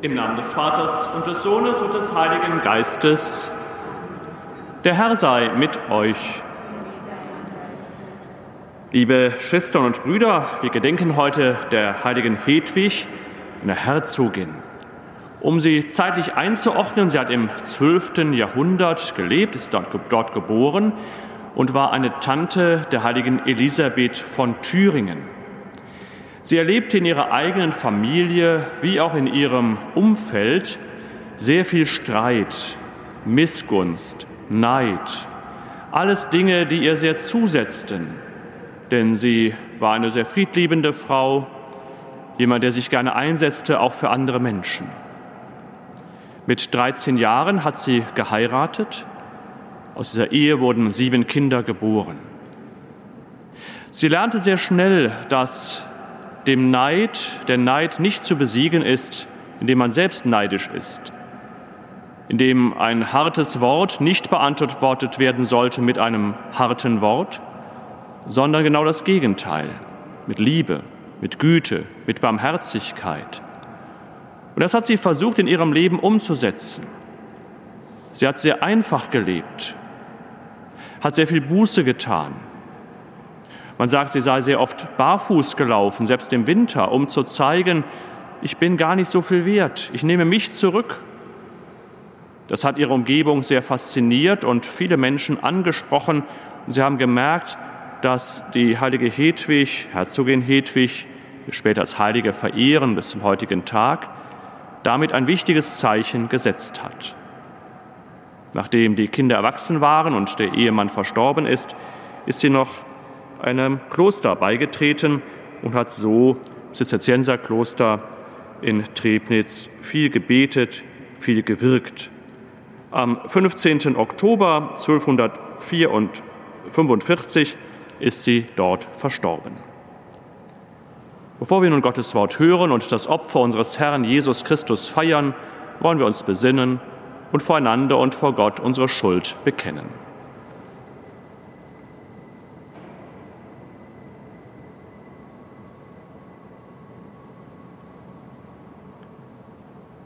Im Namen des Vaters und des Sohnes und des Heiligen Geistes. Der Herr sei mit euch. Liebe Schwestern und Brüder, wir gedenken heute der heiligen Hedwig, einer Herzogin. Um sie zeitlich einzuordnen, sie hat im 12. Jahrhundert gelebt, ist dort, dort geboren und war eine Tante der heiligen Elisabeth von Thüringen. Sie erlebte in ihrer eigenen Familie wie auch in ihrem Umfeld sehr viel Streit, Missgunst, Neid, alles Dinge, die ihr sehr zusetzten, denn sie war eine sehr friedliebende Frau, jemand, der sich gerne einsetzte, auch für andere Menschen. Mit 13 Jahren hat sie geheiratet. Aus dieser Ehe wurden sieben Kinder geboren. Sie lernte sehr schnell, dass dem Neid, der Neid nicht zu besiegen ist, indem man selbst neidisch ist, indem ein hartes Wort nicht beantwortet werden sollte mit einem harten Wort, sondern genau das Gegenteil, mit Liebe, mit Güte, mit Barmherzigkeit. Und das hat sie versucht in ihrem Leben umzusetzen. Sie hat sehr einfach gelebt, hat sehr viel Buße getan. Man sagt, sie sei sehr oft barfuß gelaufen, selbst im Winter, um zu zeigen, ich bin gar nicht so viel wert, ich nehme mich zurück. Das hat ihre Umgebung sehr fasziniert und viele Menschen angesprochen. Und sie haben gemerkt, dass die heilige Hedwig, Herzogin Hedwig, später als Heilige verehren bis zum heutigen Tag, damit ein wichtiges Zeichen gesetzt hat. Nachdem die Kinder erwachsen waren und der Ehemann verstorben ist, ist sie noch einem Kloster beigetreten und hat so Zisterzienserkloster in Trebnitz viel gebetet, viel gewirkt. Am 15. Oktober 1245 ist sie dort verstorben. Bevor wir nun Gottes Wort hören und das Opfer unseres Herrn Jesus Christus feiern, wollen wir uns besinnen und voreinander und vor Gott unsere Schuld bekennen.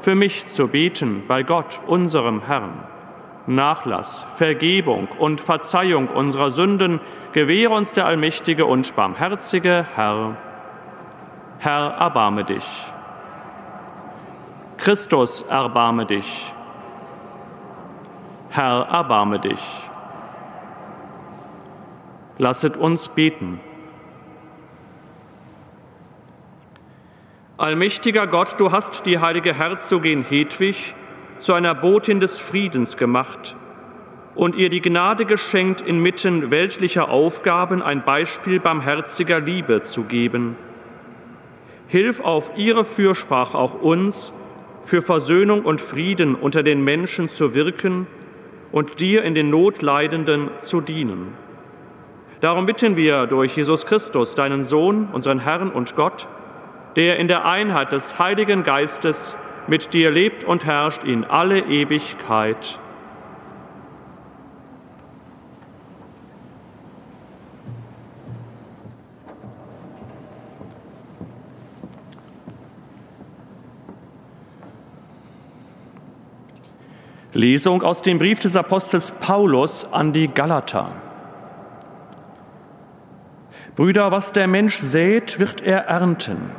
für mich zu beten bei Gott, unserem Herrn. Nachlass, Vergebung und Verzeihung unserer Sünden gewähre uns der allmächtige und barmherzige Herr. Herr, erbarme dich. Christus, erbarme dich. Herr, erbarme dich. Lasset uns beten. Allmächtiger Gott, du hast die heilige Herzogin Hedwig zu einer Botin des Friedens gemacht und ihr die Gnade geschenkt, inmitten weltlicher Aufgaben ein Beispiel barmherziger Liebe zu geben. Hilf auf ihre Fürsprache auch uns, für Versöhnung und Frieden unter den Menschen zu wirken und dir in den Notleidenden zu dienen. Darum bitten wir durch Jesus Christus, deinen Sohn, unseren Herrn und Gott, der in der Einheit des Heiligen Geistes mit dir lebt und herrscht in alle Ewigkeit. Lesung aus dem Brief des Apostels Paulus an die Galater. Brüder, was der Mensch sät, wird er ernten.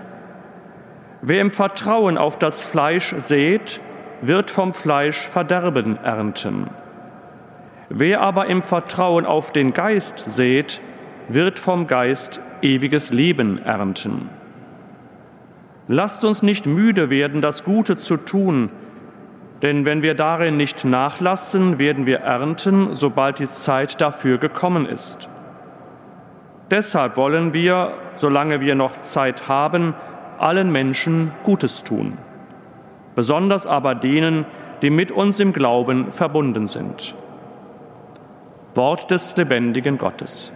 Wer im Vertrauen auf das Fleisch sät, wird vom Fleisch Verderben ernten. Wer aber im Vertrauen auf den Geist sät, wird vom Geist ewiges Leben ernten. Lasst uns nicht müde werden, das Gute zu tun, denn wenn wir darin nicht nachlassen, werden wir ernten, sobald die Zeit dafür gekommen ist. Deshalb wollen wir, solange wir noch Zeit haben, allen Menschen Gutes tun, besonders aber denen, die mit uns im Glauben verbunden sind. Wort des lebendigen Gottes.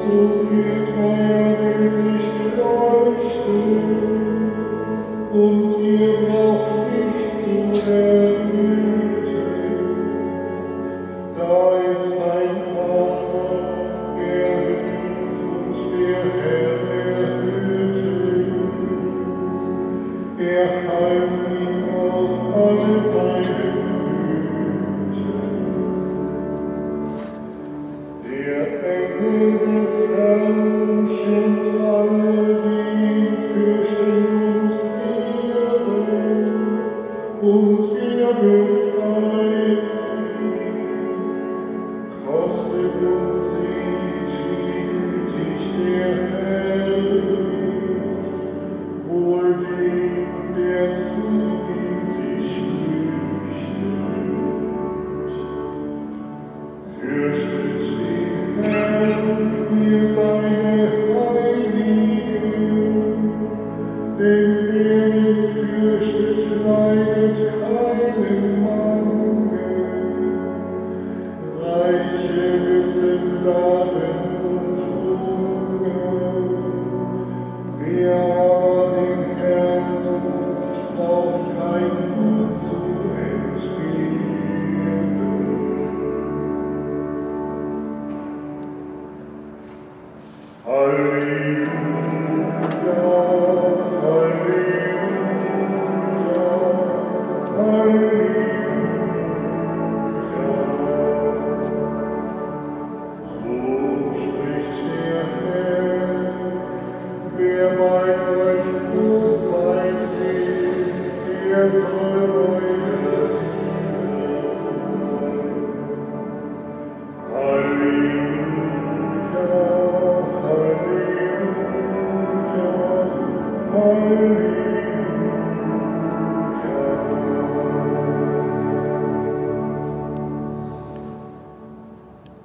Jesus.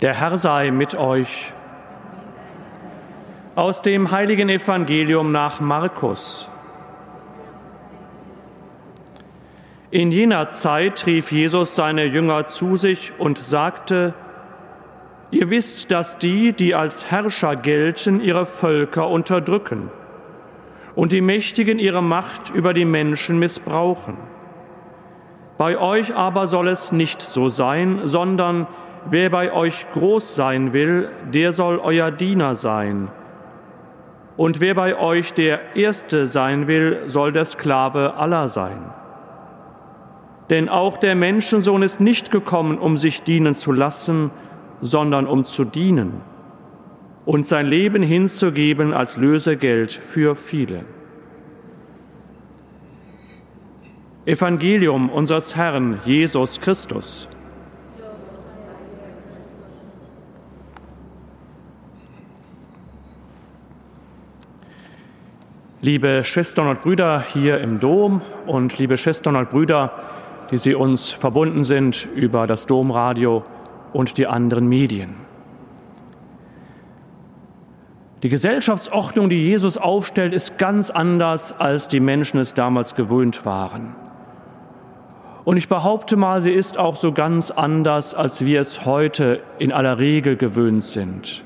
Der Herr sei mit euch. Aus dem heiligen Evangelium nach Markus. In jener Zeit rief Jesus seine Jünger zu sich und sagte, Ihr wisst, dass die, die als Herrscher gelten, ihre Völker unterdrücken und die Mächtigen ihre Macht über die Menschen missbrauchen. Bei euch aber soll es nicht so sein, sondern Wer bei euch groß sein will, der soll euer Diener sein. Und wer bei euch der Erste sein will, soll der Sklave aller sein. Denn auch der Menschensohn ist nicht gekommen, um sich dienen zu lassen, sondern um zu dienen und sein Leben hinzugeben als Lösegeld für viele. Evangelium unseres Herrn Jesus Christus. Liebe Schwestern und Brüder hier im Dom und liebe Schwestern und Brüder, die Sie uns verbunden sind über das Domradio und die anderen Medien. Die Gesellschaftsordnung, die Jesus aufstellt, ist ganz anders, als die Menschen es damals gewöhnt waren. Und ich behaupte mal, sie ist auch so ganz anders, als wir es heute in aller Regel gewöhnt sind.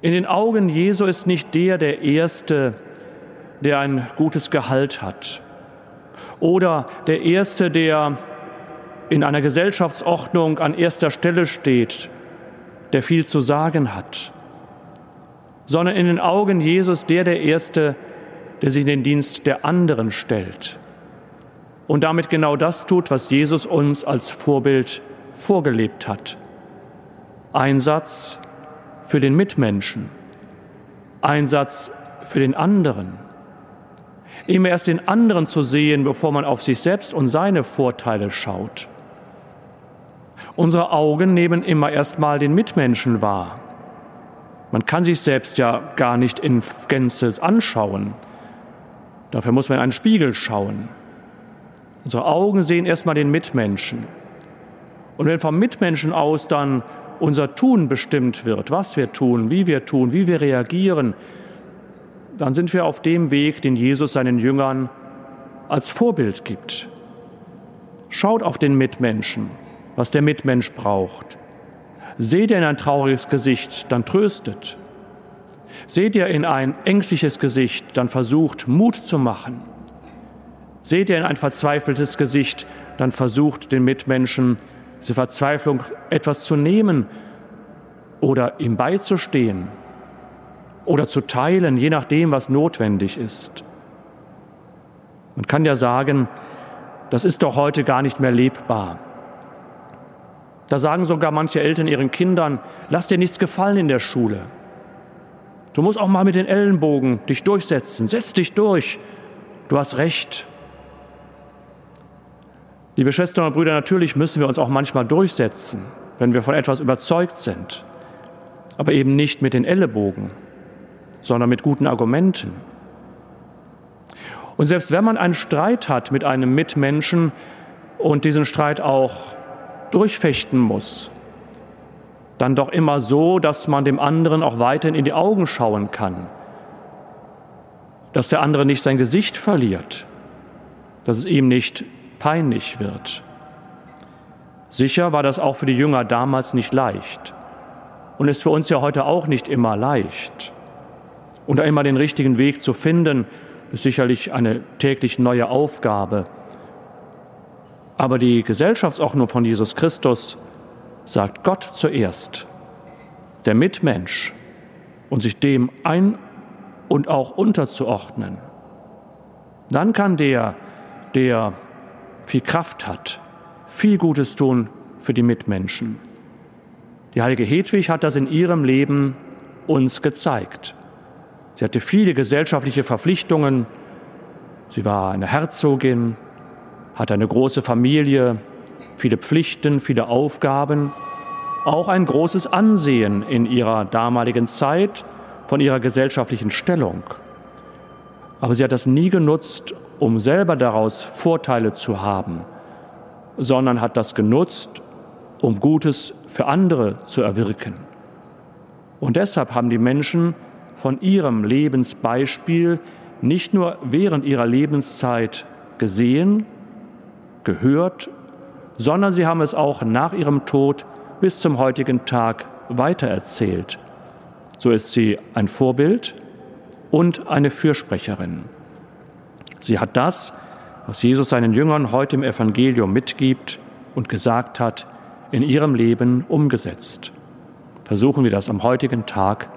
In den Augen Jesu ist nicht der der Erste, der ein gutes Gehalt hat oder der Erste, der in einer Gesellschaftsordnung an erster Stelle steht, der viel zu sagen hat, sondern in den Augen Jesus der der Erste, der sich in den Dienst der anderen stellt und damit genau das tut, was Jesus uns als Vorbild vorgelebt hat. Einsatz für den Mitmenschen, Einsatz für den anderen. Immer erst den anderen zu sehen, bevor man auf sich selbst und seine Vorteile schaut. Unsere Augen nehmen immer erst mal den Mitmenschen wahr. Man kann sich selbst ja gar nicht in Gänze anschauen. Dafür muss man in einen Spiegel schauen. Unsere Augen sehen erstmal den Mitmenschen. Und wenn vom Mitmenschen aus dann unser Tun bestimmt wird, was wir tun, wie wir tun, wie wir reagieren, dann sind wir auf dem Weg, den Jesus seinen Jüngern als Vorbild gibt. Schaut auf den Mitmenschen, was der Mitmensch braucht. Seht ihr in ein trauriges Gesicht, dann tröstet. Seht ihr in ein ängstliches Gesicht, dann versucht Mut zu machen. Seht ihr in ein verzweifeltes Gesicht, dann versucht den Mitmenschen diese Verzweiflung etwas zu nehmen oder ihm beizustehen oder zu teilen, je nachdem, was notwendig ist. Man kann ja sagen, das ist doch heute gar nicht mehr lebbar. Da sagen sogar manche Eltern ihren Kindern, lass dir nichts gefallen in der Schule. Du musst auch mal mit den Ellenbogen dich durchsetzen. Setz dich durch. Du hast recht. Liebe Schwestern und Brüder, natürlich müssen wir uns auch manchmal durchsetzen, wenn wir von etwas überzeugt sind, aber eben nicht mit den Ellenbogen, sondern mit guten Argumenten. Und selbst wenn man einen Streit hat mit einem Mitmenschen und diesen Streit auch durchfechten muss, dann doch immer so, dass man dem anderen auch weiterhin in die Augen schauen kann, dass der andere nicht sein Gesicht verliert, dass es ihm nicht peinlich wird. Sicher war das auch für die Jünger damals nicht leicht und ist für uns ja heute auch nicht immer leicht. Und immer den richtigen Weg zu finden, ist sicherlich eine täglich neue Aufgabe. Aber die Gesellschaftsordnung von Jesus Christus sagt Gott zuerst, der Mitmensch, und sich dem ein und auch unterzuordnen. Dann kann der, der viel Kraft hat, viel Gutes tun für die Mitmenschen. Die heilige Hedwig hat das in ihrem Leben uns gezeigt. Sie hatte viele gesellschaftliche Verpflichtungen. Sie war eine Herzogin, hatte eine große Familie, viele Pflichten, viele Aufgaben, auch ein großes Ansehen in ihrer damaligen Zeit von ihrer gesellschaftlichen Stellung. Aber sie hat das nie genutzt, um selber daraus Vorteile zu haben, sondern hat das genutzt, um Gutes für andere zu erwirken. Und deshalb haben die Menschen von ihrem Lebensbeispiel nicht nur während ihrer Lebenszeit gesehen, gehört, sondern sie haben es auch nach ihrem Tod bis zum heutigen Tag weitererzählt. So ist sie ein Vorbild und eine Fürsprecherin. Sie hat das, was Jesus seinen Jüngern heute im Evangelium mitgibt und gesagt hat, in ihrem Leben umgesetzt. Versuchen wir das am heutigen Tag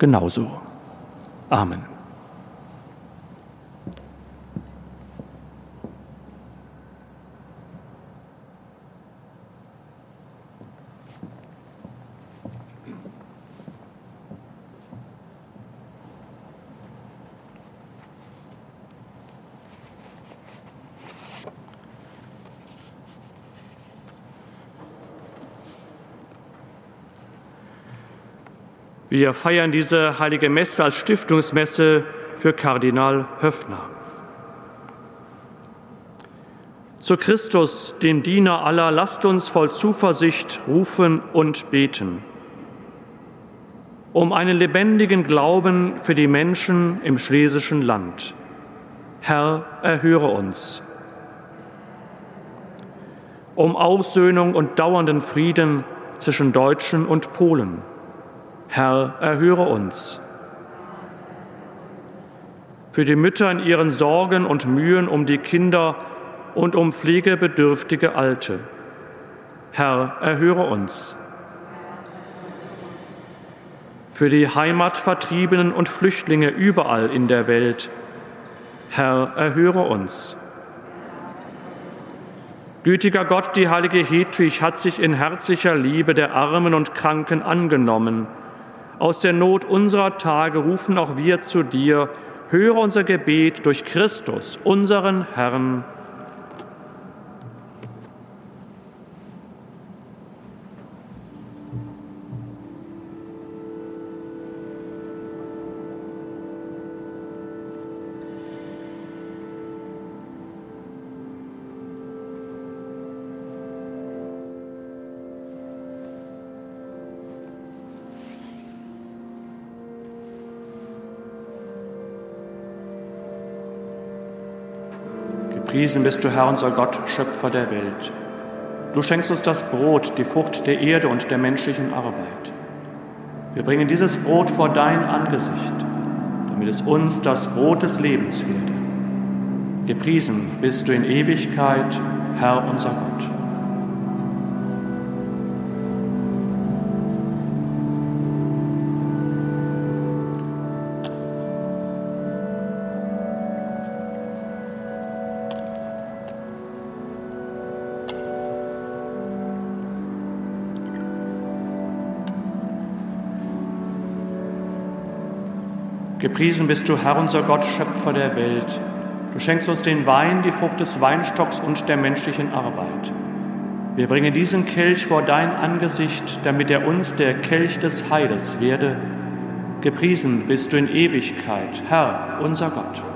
genauso. Amen. Wir feiern diese heilige Messe als Stiftungsmesse für Kardinal Höffner. Zu Christus, dem Diener aller, lasst uns voll Zuversicht rufen und beten. Um einen lebendigen Glauben für die Menschen im schlesischen Land. Herr, erhöre uns. um Aussöhnung und dauernden Frieden zwischen Deutschen und Polen. Herr, erhöre uns. Für die Mütter in ihren Sorgen und Mühen um die Kinder und um pflegebedürftige Alte. Herr, erhöre uns. Für die Heimatvertriebenen und Flüchtlinge überall in der Welt. Herr, erhöre uns. Gütiger Gott, die heilige Hedwig hat sich in herzlicher Liebe der Armen und Kranken angenommen. Aus der Not unserer Tage rufen auch wir zu dir. Höre unser Gebet durch Christus, unseren Herrn. Gepriesen bist du, Herr, unser Gott, Schöpfer der Welt. Du schenkst uns das Brot, die Frucht der Erde und der menschlichen Arbeit. Wir bringen dieses Brot vor dein Angesicht, damit es uns das Brot des Lebens werde. Gepriesen bist du in Ewigkeit, Herr unser Gott. Gepriesen bist du, Herr unser Gott, Schöpfer der Welt. Du schenkst uns den Wein, die Frucht des Weinstocks und der menschlichen Arbeit. Wir bringen diesen Kelch vor dein Angesicht, damit er uns der Kelch des Heiles werde. Gepriesen bist du in Ewigkeit, Herr unser Gott.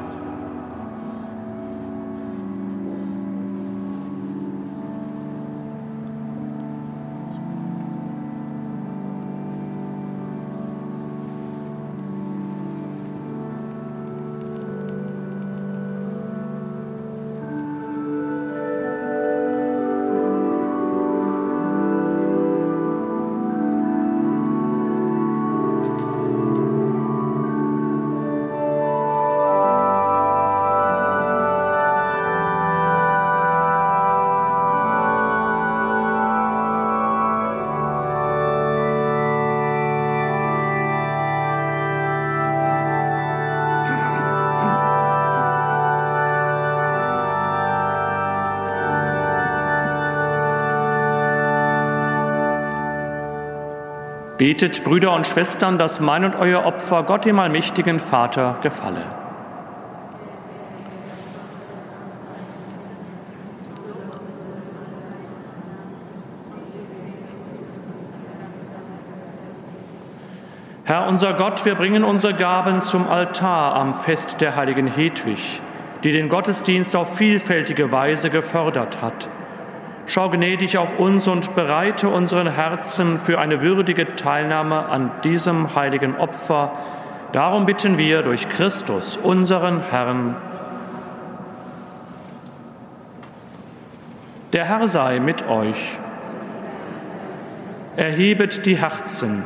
Betet, Brüder und Schwestern, dass mein und euer Opfer Gott, dem allmächtigen Vater, gefalle. Herr unser Gott, wir bringen unsere Gaben zum Altar am Fest der heiligen Hedwig, die den Gottesdienst auf vielfältige Weise gefördert hat. Schau gnädig auf uns und bereite unseren Herzen für eine würdige Teilnahme an diesem heiligen Opfer. Darum bitten wir durch Christus, unseren Herrn. Der Herr sei mit euch. Erhebet die Herzen.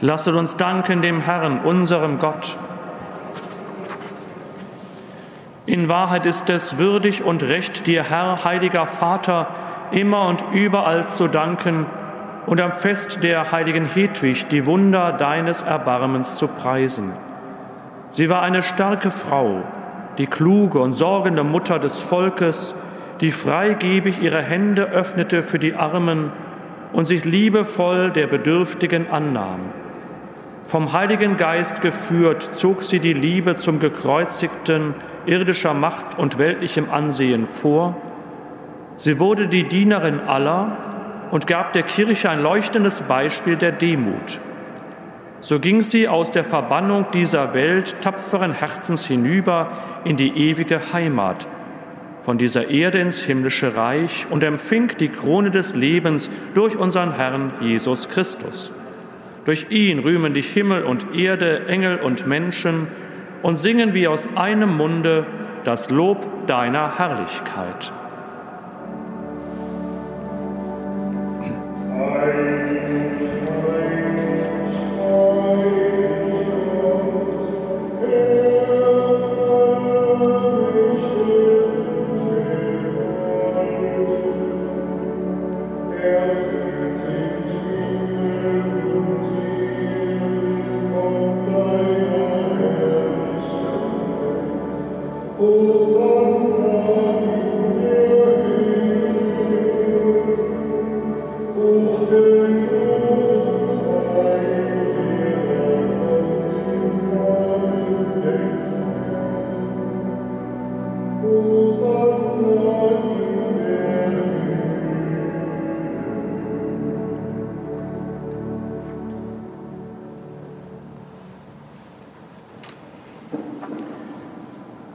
Lasset uns danken dem Herrn, unserem Gott. In Wahrheit ist es würdig und recht, dir, Herr, heiliger Vater, immer und überall zu danken und am Fest der heiligen Hedwig die Wunder deines Erbarmens zu preisen. Sie war eine starke Frau, die kluge und sorgende Mutter des Volkes, die freigebig ihre Hände öffnete für die Armen und sich liebevoll der Bedürftigen annahm. Vom Heiligen Geist geführt zog sie die Liebe zum Gekreuzigten irdischer Macht und weltlichem Ansehen vor. Sie wurde die Dienerin aller und gab der Kirche ein leuchtendes Beispiel der Demut. So ging sie aus der Verbannung dieser Welt tapferen Herzens hinüber in die ewige Heimat, von dieser Erde ins himmlische Reich und empfing die Krone des Lebens durch unseren Herrn Jesus Christus. Durch ihn rühmen dich Himmel und Erde, Engel und Menschen, und singen wir aus einem Munde das Lob deiner Herrlichkeit. Amen.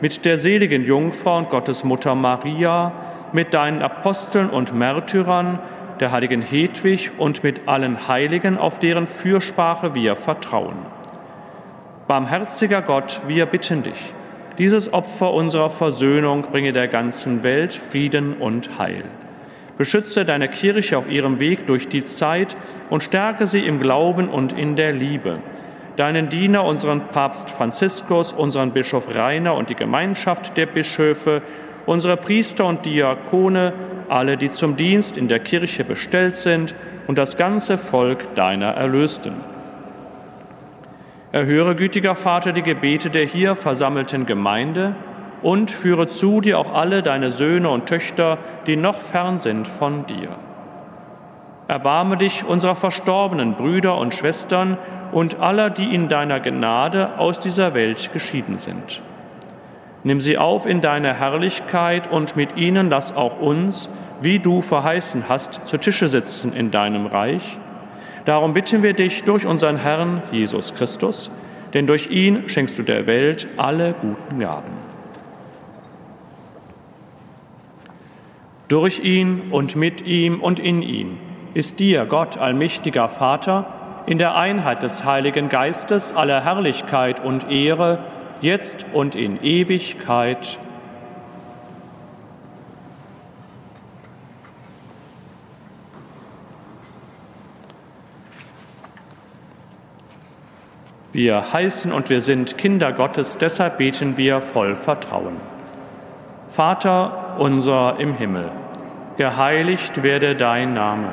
mit der seligen Jungfrau und Gottesmutter Maria, mit deinen Aposteln und Märtyrern, der heiligen Hedwig und mit allen Heiligen, auf deren Fürsprache wir vertrauen. Barmherziger Gott, wir bitten dich, dieses Opfer unserer Versöhnung bringe der ganzen Welt Frieden und Heil. Beschütze deine Kirche auf ihrem Weg durch die Zeit und stärke sie im Glauben und in der Liebe deinen Diener, unseren Papst Franziskus, unseren Bischof Rainer und die Gemeinschaft der Bischöfe, unsere Priester und Diakone, alle, die zum Dienst in der Kirche bestellt sind und das ganze Volk deiner Erlösten. Erhöre, gütiger Vater, die Gebete der hier versammelten Gemeinde und führe zu dir auch alle deine Söhne und Töchter, die noch fern sind von dir. Erbarme dich unserer verstorbenen Brüder und Schwestern und aller, die in deiner Gnade aus dieser Welt geschieden sind. Nimm sie auf in deine Herrlichkeit und mit ihnen lass auch uns, wie du verheißen hast, zu Tische sitzen in deinem Reich. Darum bitten wir dich durch unseren Herrn Jesus Christus, denn durch ihn schenkst du der Welt alle guten Gaben. Durch ihn und mit ihm und in ihm ist dir, Gott, allmächtiger Vater, in der Einheit des Heiligen Geistes aller Herrlichkeit und Ehre, jetzt und in Ewigkeit. Wir heißen und wir sind Kinder Gottes, deshalb beten wir voll Vertrauen. Vater unser im Himmel, geheiligt werde dein Name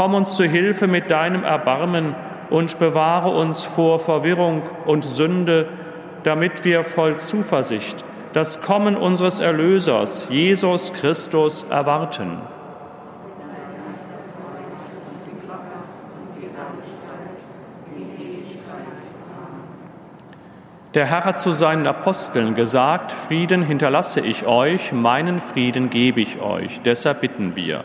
Komm uns zu Hilfe mit deinem Erbarmen und bewahre uns vor Verwirrung und Sünde, damit wir voll Zuversicht das Kommen unseres Erlösers, Jesus Christus, erwarten. Der Herr hat zu seinen Aposteln gesagt, Frieden hinterlasse ich euch, meinen Frieden gebe ich euch. Deshalb bitten wir.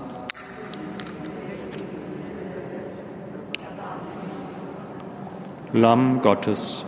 Lamm Gottes.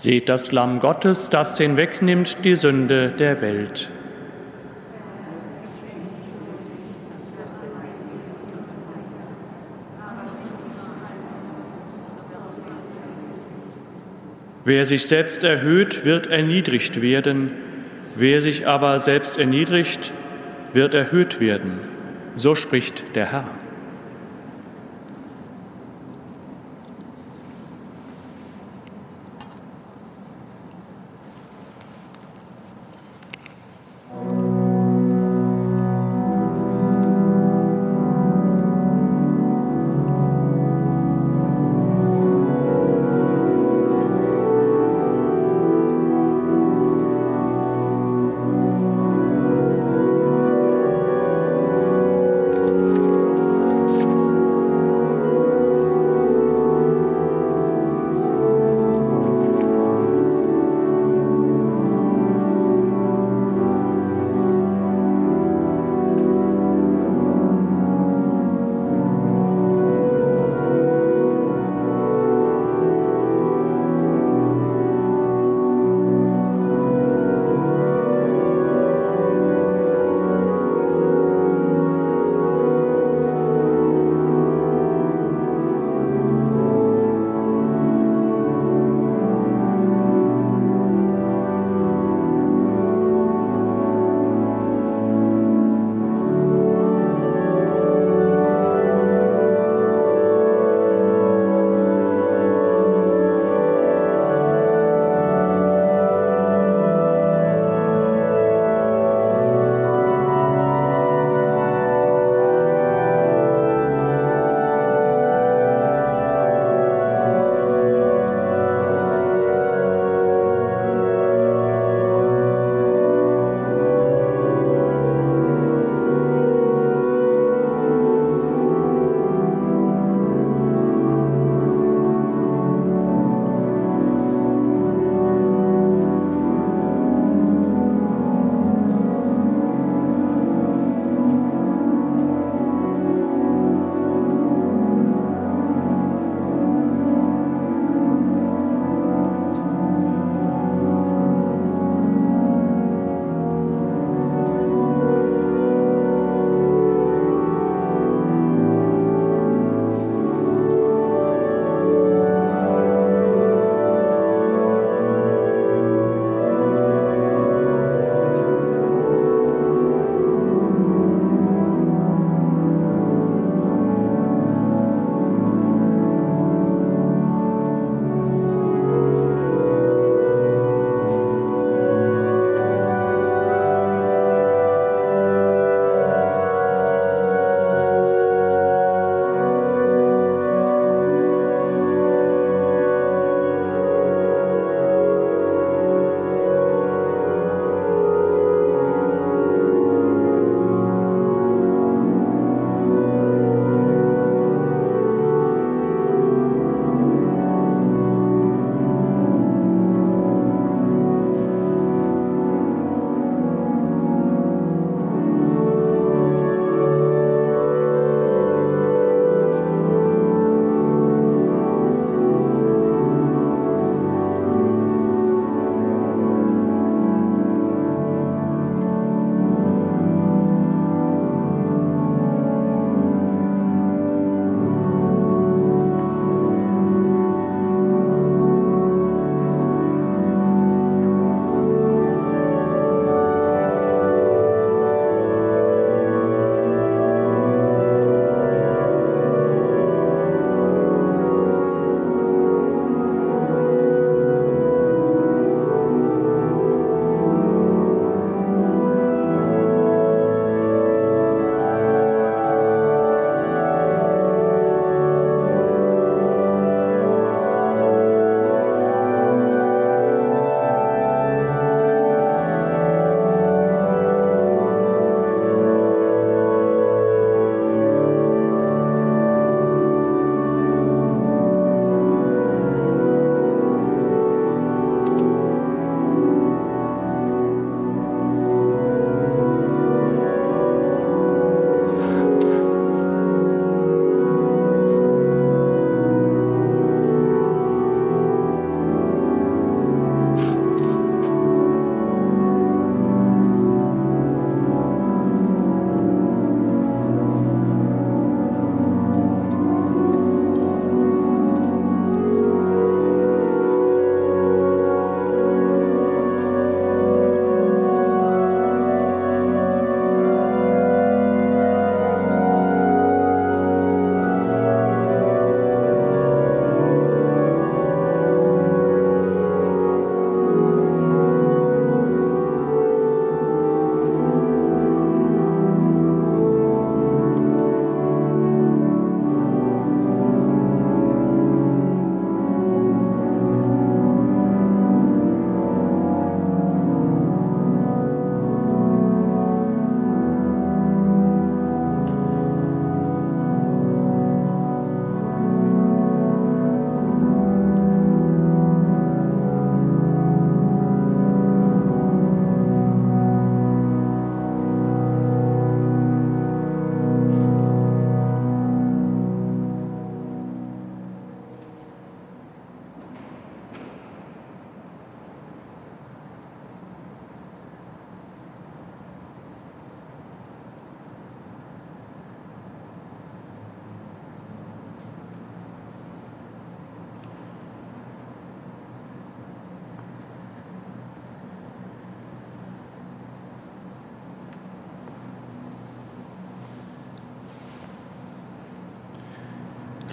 Seht das Lamm Gottes, das hinwegnimmt die Sünde der Welt. Wer sich selbst erhöht, wird erniedrigt werden. Wer sich aber selbst erniedrigt, wird erhöht werden. So spricht der Herr.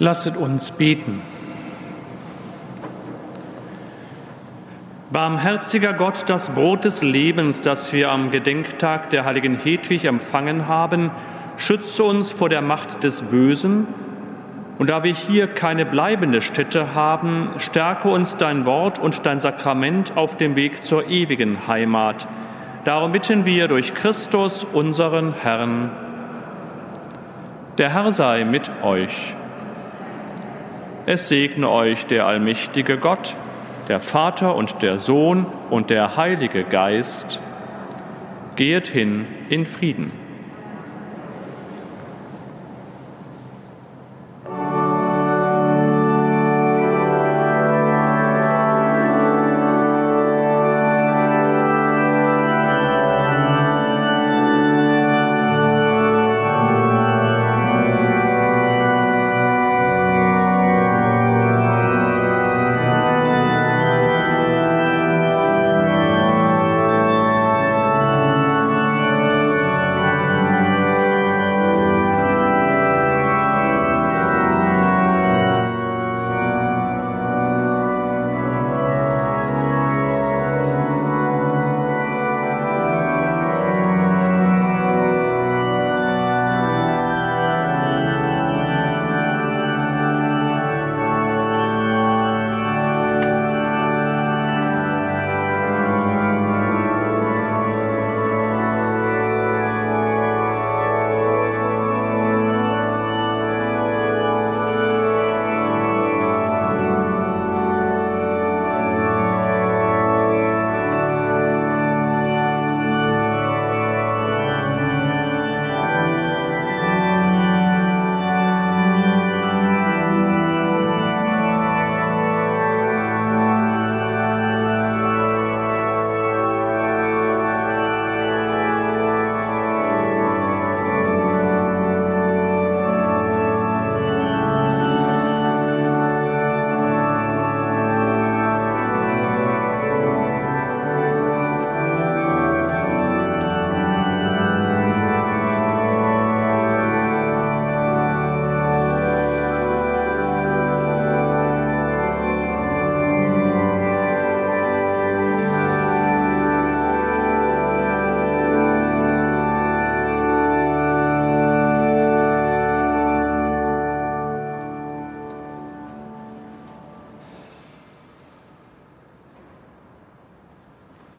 Lasset uns beten. Barmherziger Gott, das Brot des Lebens, das wir am Gedenktag der heiligen Hedwig empfangen haben, schütze uns vor der Macht des Bösen. Und da wir hier keine bleibende Stätte haben, stärke uns dein Wort und dein Sakrament auf dem Weg zur ewigen Heimat. Darum bitten wir durch Christus, unseren Herrn. Der Herr sei mit euch. Es segne euch der allmächtige Gott, der Vater und der Sohn und der Heilige Geist. Gehet hin in Frieden.